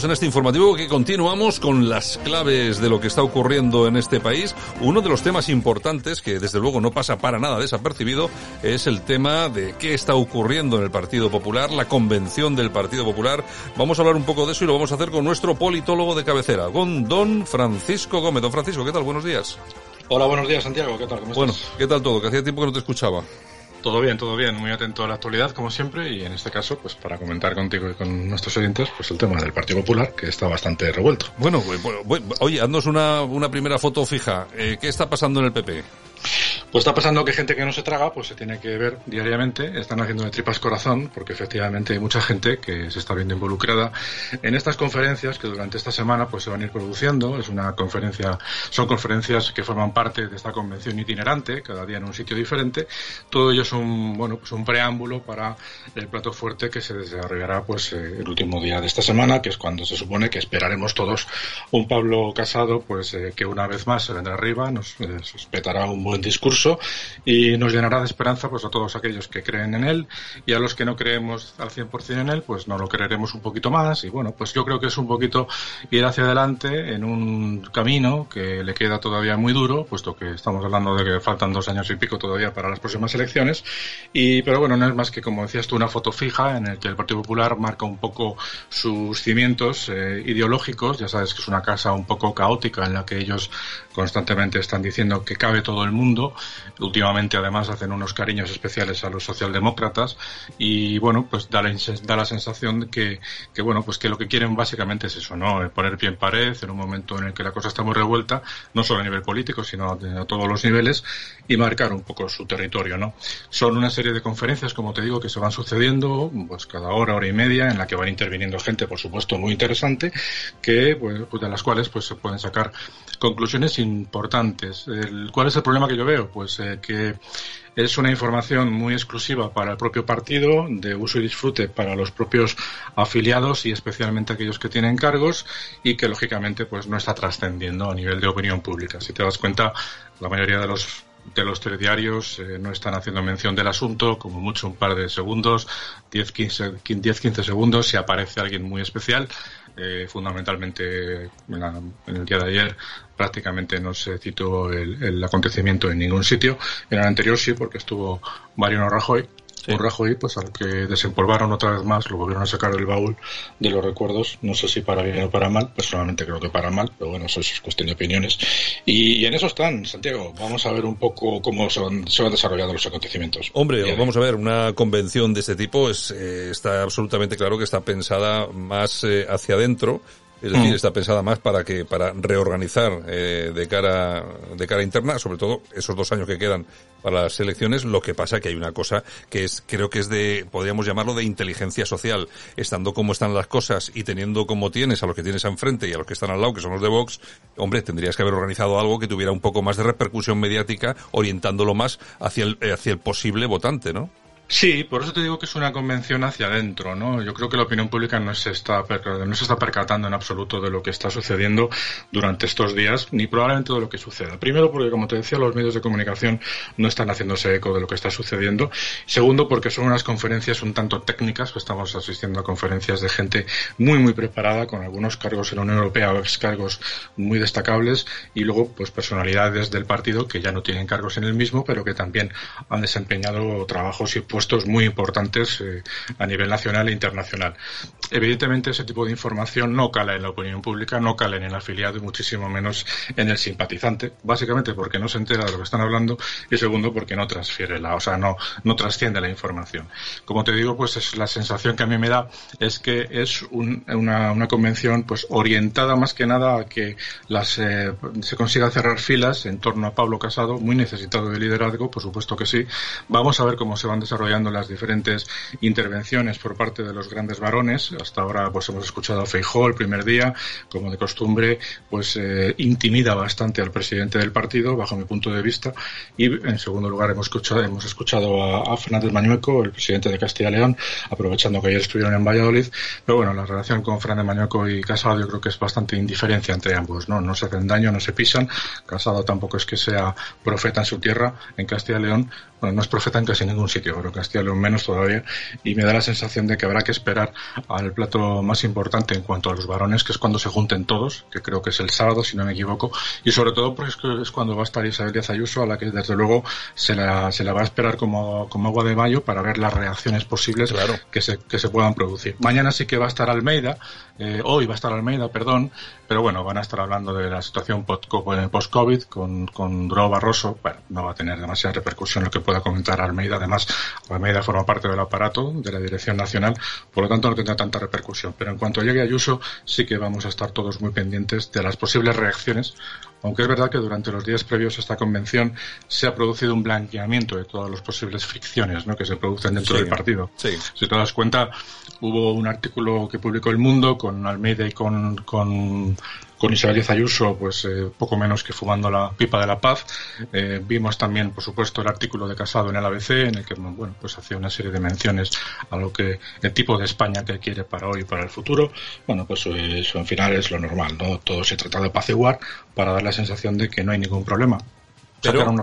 minutos en este informativo que continuamos con las claves de lo que está ocurriendo en este país. Uno de los temas importantes que desde luego no pasa para nada desapercibido es el tema de qué está ocurriendo en el Partido Popular, la convención del Partido Popular. Vamos a hablar un poco de eso y lo vamos a hacer con nuestro politólogo de cabecera, con don Francisco Gómez. Don Francisco, ¿qué tal? Buenos días. Hola, buenos días, Santiago. ¿Qué tal? ¿Cómo bueno, ¿qué tal todo? Que hacía tiempo que no te escuchaba. Todo bien, todo bien. Muy atento a la actualidad, como siempre, y en este caso, pues para comentar contigo y con nuestros oyentes, pues el tema del Partido Popular, que está bastante revuelto. Bueno, oye, haznos una, una primera foto fija. Eh, ¿Qué está pasando en el PP? Pues está pasando que gente que no se traga, pues se tiene que ver diariamente, están haciendo de tripas corazón, porque efectivamente hay mucha gente que se está viendo involucrada en estas conferencias que durante esta semana pues se van a ir produciendo. Es una conferencia, son conferencias que forman parte de esta convención itinerante, cada día en un sitio diferente. Todo ello es un, bueno, pues un preámbulo para el plato fuerte que se desarrollará pues eh, el último día de esta semana, que es cuando se supone que esperaremos todos un Pablo Casado, pues eh, que una vez más se vendrá arriba, nos eh, un buen discurso y nos llenará de esperanza pues a todos aquellos que creen en él y a los que no creemos al 100% en él, pues no lo creeremos un poquito más y bueno, pues yo creo que es un poquito ir hacia adelante en un camino que le queda todavía muy duro, puesto que estamos hablando de que faltan dos años y pico todavía para las próximas elecciones. Y pero bueno, no es más que como decías tú una foto fija en el que el Partido Popular marca un poco sus cimientos eh, ideológicos, ya sabes que es una casa un poco caótica en la que ellos constantemente están diciendo que cabe todo el mundo Últimamente, además, hacen unos cariños especiales a los socialdemócratas y, bueno, pues da la, da la sensación que, que, bueno, pues que lo que quieren básicamente es eso, ¿no? Poner pie en pared en un momento en el que la cosa está muy revuelta, no solo a nivel político, sino a, todos los niveles y marcar un poco su territorio, ¿no? Son una serie de conferencias, como te digo, que se van sucediendo, pues cada hora, hora y media, en la que van interviniendo gente, por supuesto, muy interesante, que, pues, de las cuales, pues se pueden sacar conclusiones importantes. ¿Cuál es el problema que yo veo? Pues eh, que es una información muy exclusiva para el propio partido, de uso y disfrute para los propios afiliados y especialmente aquellos que tienen cargos y que lógicamente pues no está trascendiendo a nivel de opinión pública. Si te das cuenta, la mayoría de los de los telediarios eh, no están haciendo mención del asunto, como mucho un par de segundos, 10-15 segundos, si aparece alguien muy especial. Eh, fundamentalmente en, el día de ayer prácticamente no se citó el, el, acontecimiento en ningún sitio. En el anterior sí, porque estuvo Mariano Rajoy un Rajoy, pues al que desempolvaron otra vez más, lo volvieron a sacar del baúl de los recuerdos, no sé si para bien o para mal, personalmente creo que para mal, pero bueno, eso es cuestión de opiniones. Y, en eso están, Santiago, vamos a ver un poco cómo se van, se van desarrollando los acontecimientos. Hombre, vamos a ver, una convención de este tipo es, eh, está absolutamente claro que está pensada más eh, hacia adentro, es decir, mm. está pensada más para que para reorganizar eh, de cara de cara interna, sobre todo esos dos años que quedan para las elecciones. Lo que pasa que hay una cosa que es creo que es de podríamos llamarlo de inteligencia social, estando como están las cosas y teniendo como tienes a los que tienes enfrente y a los que están al lado, que son los de Vox, hombre, tendrías que haber organizado algo que tuviera un poco más de repercusión mediática, orientándolo más hacia el hacia el posible votante, ¿no? Sí, por eso te digo que es una convención hacia adentro, ¿no? Yo creo que la opinión pública no se está no se está percatando en absoluto de lo que está sucediendo durante estos días, ni probablemente de lo que suceda. Primero, porque como te decía, los medios de comunicación no están haciéndose eco de lo que está sucediendo. Segundo, porque son unas conferencias un tanto técnicas, estamos asistiendo a conferencias de gente muy, muy preparada, con algunos cargos en la Unión Europea o ex cargos muy destacables, y luego, pues personalidades del partido que ya no tienen cargos en el mismo, pero que también han desempeñado trabajos y puestos muy importantes eh, a nivel nacional e internacional. Evidentemente, ese tipo de información no cala en la opinión pública, no cala en el afiliado y muchísimo menos en el simpatizante, básicamente porque no se entera de lo que están hablando y segundo porque no transfiere la, o sea, no, no trasciende la información. Como te digo, pues es la sensación que a mí me da es que es una, una, convención pues orientada más que nada a que las, eh, se consiga cerrar filas en torno a Pablo Casado, muy necesitado de liderazgo, por supuesto que sí. Vamos a ver cómo se van desarrollando las diferentes intervenciones por parte de los grandes varones. Hasta ahora pues hemos escuchado a Feijó el primer día, como de costumbre, pues eh, intimida bastante al presidente del partido, bajo mi punto de vista. Y en segundo lugar hemos escuchado, hemos escuchado a, Fernández Mañueco, el presidente de Castilla y León, aprovechando que ayer estuvieron en Valladolid. Pero bueno, la relación con Fernández Mañueco y Casado yo creo que es bastante indiferencia entre ambos, ¿no? No se hacen daño, no se pisan. Casado tampoco es que sea profeta en su tierra, en Castilla y León, bueno, no es profeta en casi ningún sitio, pero Castilla y León menos todavía, y me da la sensación de que habrá que esperar al plato más importante en cuanto a los varones, que es cuando se junten todos, que creo que es el sábado, si no me equivoco, y sobre todo porque es cuando va a estar Isabel Díaz Ayuso, a la que desde luego se la, se la va a esperar como, como agua de mayo para ver las reacciones posibles que, se, que se puedan producir. Mañana sí que va a estar Almeida, eh, hoy va a estar Almeida, perdón, pero bueno, van a estar hablando de la situación post-COVID con, con Duro Barroso. Bueno, no va a tener demasiada repercusión lo que pueda comentar Almeida. Además, Almeida forma parte del aparato de la Dirección Nacional, por lo tanto no tendrá tanta repercusión. Pero en cuanto llegue Ayuso, sí que vamos a estar todos muy pendientes de las posibles reacciones aunque es verdad que durante los días previos a esta convención se ha producido un blanqueamiento de todas las posibles fricciones ¿no? que se producen dentro del partido. Si te das cuenta, hubo un artículo que publicó El Mundo con Almeida y con, con con Isabel Ayuso, pues eh, poco menos que fumando la pipa de la paz. Eh, vimos también, por supuesto, el artículo de Casado en el ABC, en el que bueno, pues hacía una serie de menciones a lo que el tipo de España que quiere para hoy y para el futuro. Bueno, pues eso en final es lo normal, ¿no? Todo se trata de apaciguar para dar la sensación de que no hay ningún problema pero,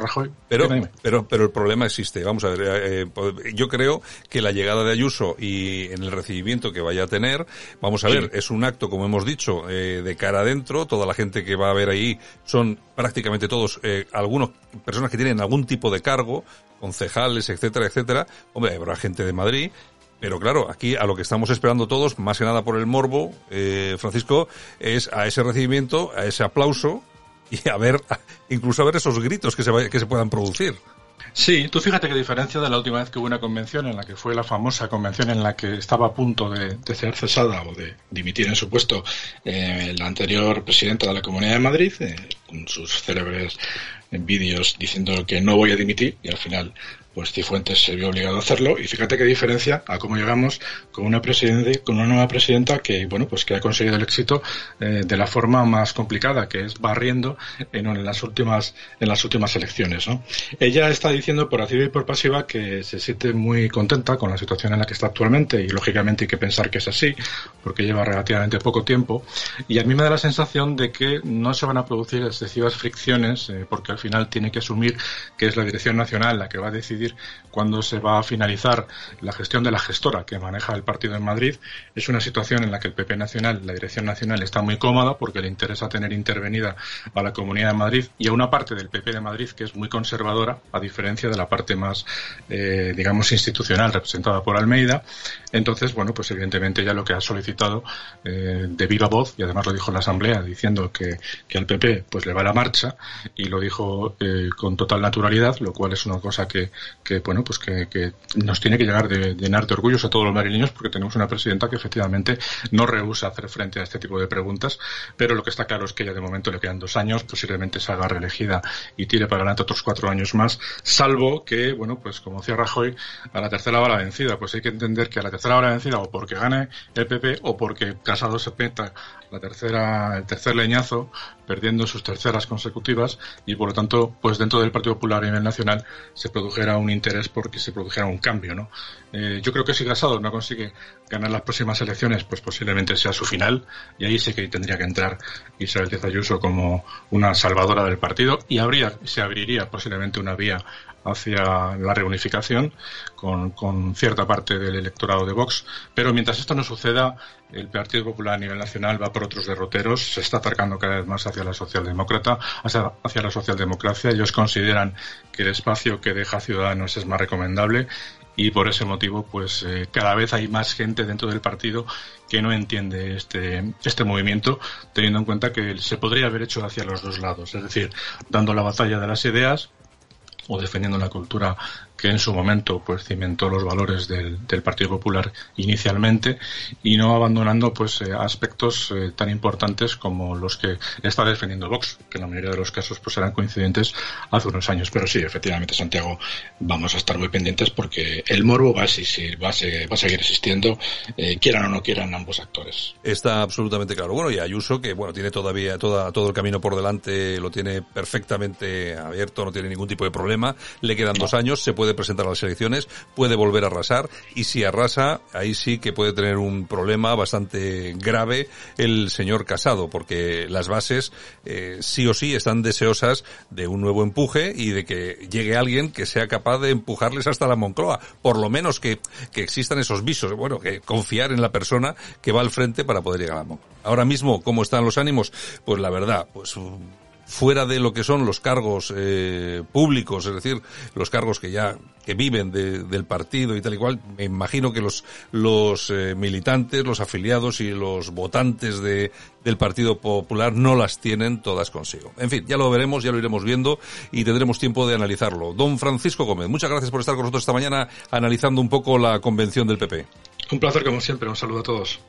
pero, pero, pero, el problema existe. Vamos a ver, eh, eh, yo creo que la llegada de Ayuso y en el recibimiento que vaya a tener, vamos a ver, es un acto, como hemos dicho, eh, de cara adentro. Toda la gente que va a ver ahí son prácticamente todos, eh, algunos personas que tienen algún tipo de cargo, concejales, etcétera, etcétera. Hombre, habrá gente de Madrid, pero claro, aquí a lo que estamos esperando todos, más que nada por el morbo, eh, Francisco, es a ese recibimiento, a ese aplauso y a ver, incluso a ver esos gritos que se, que se puedan producir. Sí, tú fíjate que diferencia de la última vez que hubo una convención en la que fue la famosa convención en la que estaba a punto de, ser cesada o de dimitir en su puesto eh, la anterior presidenta de la Comunidad de Madrid, eh, con sus célebres vídeos diciendo que no voy a dimitir y al final pues Cifuentes se vio obligado a hacerlo y fíjate qué diferencia a cómo llegamos con una presidente, con una nueva presidenta que bueno pues que ha conseguido el éxito eh, de la forma más complicada que es barriendo en, las últimas en las últimas elecciones ¿no? ella está diciendo por activa y por pasiva que se siente muy contenta con la situación en la que está actualmente y lógicamente hay que pensar que es así porque lleva relativamente poco tiempo y a mí me da la sensación de que no se van a producir excesivas fricciones eh, porque al final tiene que asumir que es la dirección nacional la que va a decidir cuando se va a finalizar la gestión de la gestora que maneja el partido en Madrid. Es una situación en la que el PP Nacional, la Dirección Nacional, está muy cómoda porque le interesa tener intervenida a la Comunidad de Madrid y a una parte del PP de Madrid que es muy conservadora, a diferencia de la parte más, eh, digamos, institucional representada por Almeida. Entonces, bueno, pues evidentemente ya lo que ha solicitado eh, de viva voz, y además lo dijo la Asamblea, diciendo que, que al PP pues le va la marcha, y lo dijo eh, con total naturalidad, lo cual es una cosa que, bueno, pues que, nos tiene que llegar de, llenar de orgullos a todos los madrileños porque tenemos una presidenta que efectivamente no rehúsa hacer frente a este tipo de preguntas, pero lo que está claro es que ya de momento le quedan dos años, posiblemente se haga reelegida y tire para adelante otros cuatro años más, salvo que, bueno, pues como decía Rajoy, a la tercera va la vencida, pues hay que entender que a la tercera va la vencida o porque gane el PP o porque Casado se peta la tercera, el tercer leñazo, perdiendo sus terceras consecutivas y por lo tanto, pues dentro del Partido Popular a nivel nacional se produjera un interés porque se produjera un cambio, ¿no? Eh, yo creo que si Casado no consigue ganar las próximas elecciones, pues posiblemente sea su final y ahí sí que tendría que entrar Isabel Díaz Ayuso como una salvadora del partido y habría, se abriría posiblemente una vía hacia la reunificación con, con, cierta parte del electorado de Vox. Pero mientras esto no suceda, el Partido Popular a nivel nacional va por otros derroteros, se está acercando cada vez más hacia la socialdemócrata, hacia, hacia la socialdemocracia. Ellos consideran que el espacio que deja Ciudadanos es más recomendable y por ese motivo pues eh, cada vez hay más gente dentro del partido que no entiende este este movimiento teniendo en cuenta que se podría haber hecho hacia los dos lados es decir dando la batalla de las ideas o defendiendo la cultura que en su momento pues cimentó los valores del, del Partido Popular inicialmente y no abandonando pues eh, aspectos eh, tan importantes como los que está defendiendo Vox, que en la mayoría de los casos pues eran coincidentes hace unos años. Pero sí, efectivamente, Santiago, vamos a estar muy pendientes porque el morbo va a, seguir, va a, seguir, va a seguir existiendo, eh, quieran o no quieran ambos actores. Está absolutamente claro. Bueno, y Ayuso, que bueno, tiene todavía toda, todo el camino por delante, lo tiene perfectamente abierto, no tiene ningún tipo de problema, le quedan dos años, se puede puede presentar a las elecciones, puede volver a arrasar y si arrasa, ahí sí que puede tener un problema bastante grave el señor Casado, porque las bases eh, sí o sí están deseosas de un nuevo empuje y de que llegue alguien que sea capaz de empujarles hasta la Moncloa, por lo menos que, que existan esos visos, bueno, que confiar en la persona que va al frente para poder llegar a la Moncloa. Ahora mismo, ¿cómo están los ánimos? Pues la verdad, pues fuera de lo que son los cargos eh, públicos, es decir, los cargos que ya que viven de, del partido y tal y cual, me imagino que los los eh, militantes, los afiliados y los votantes de, del Partido Popular no las tienen todas consigo. En fin, ya lo veremos, ya lo iremos viendo y tendremos tiempo de analizarlo. Don Francisco Gómez, muchas gracias por estar con nosotros esta mañana analizando un poco la convención del PP. Un placer como siempre, un saludo a todos.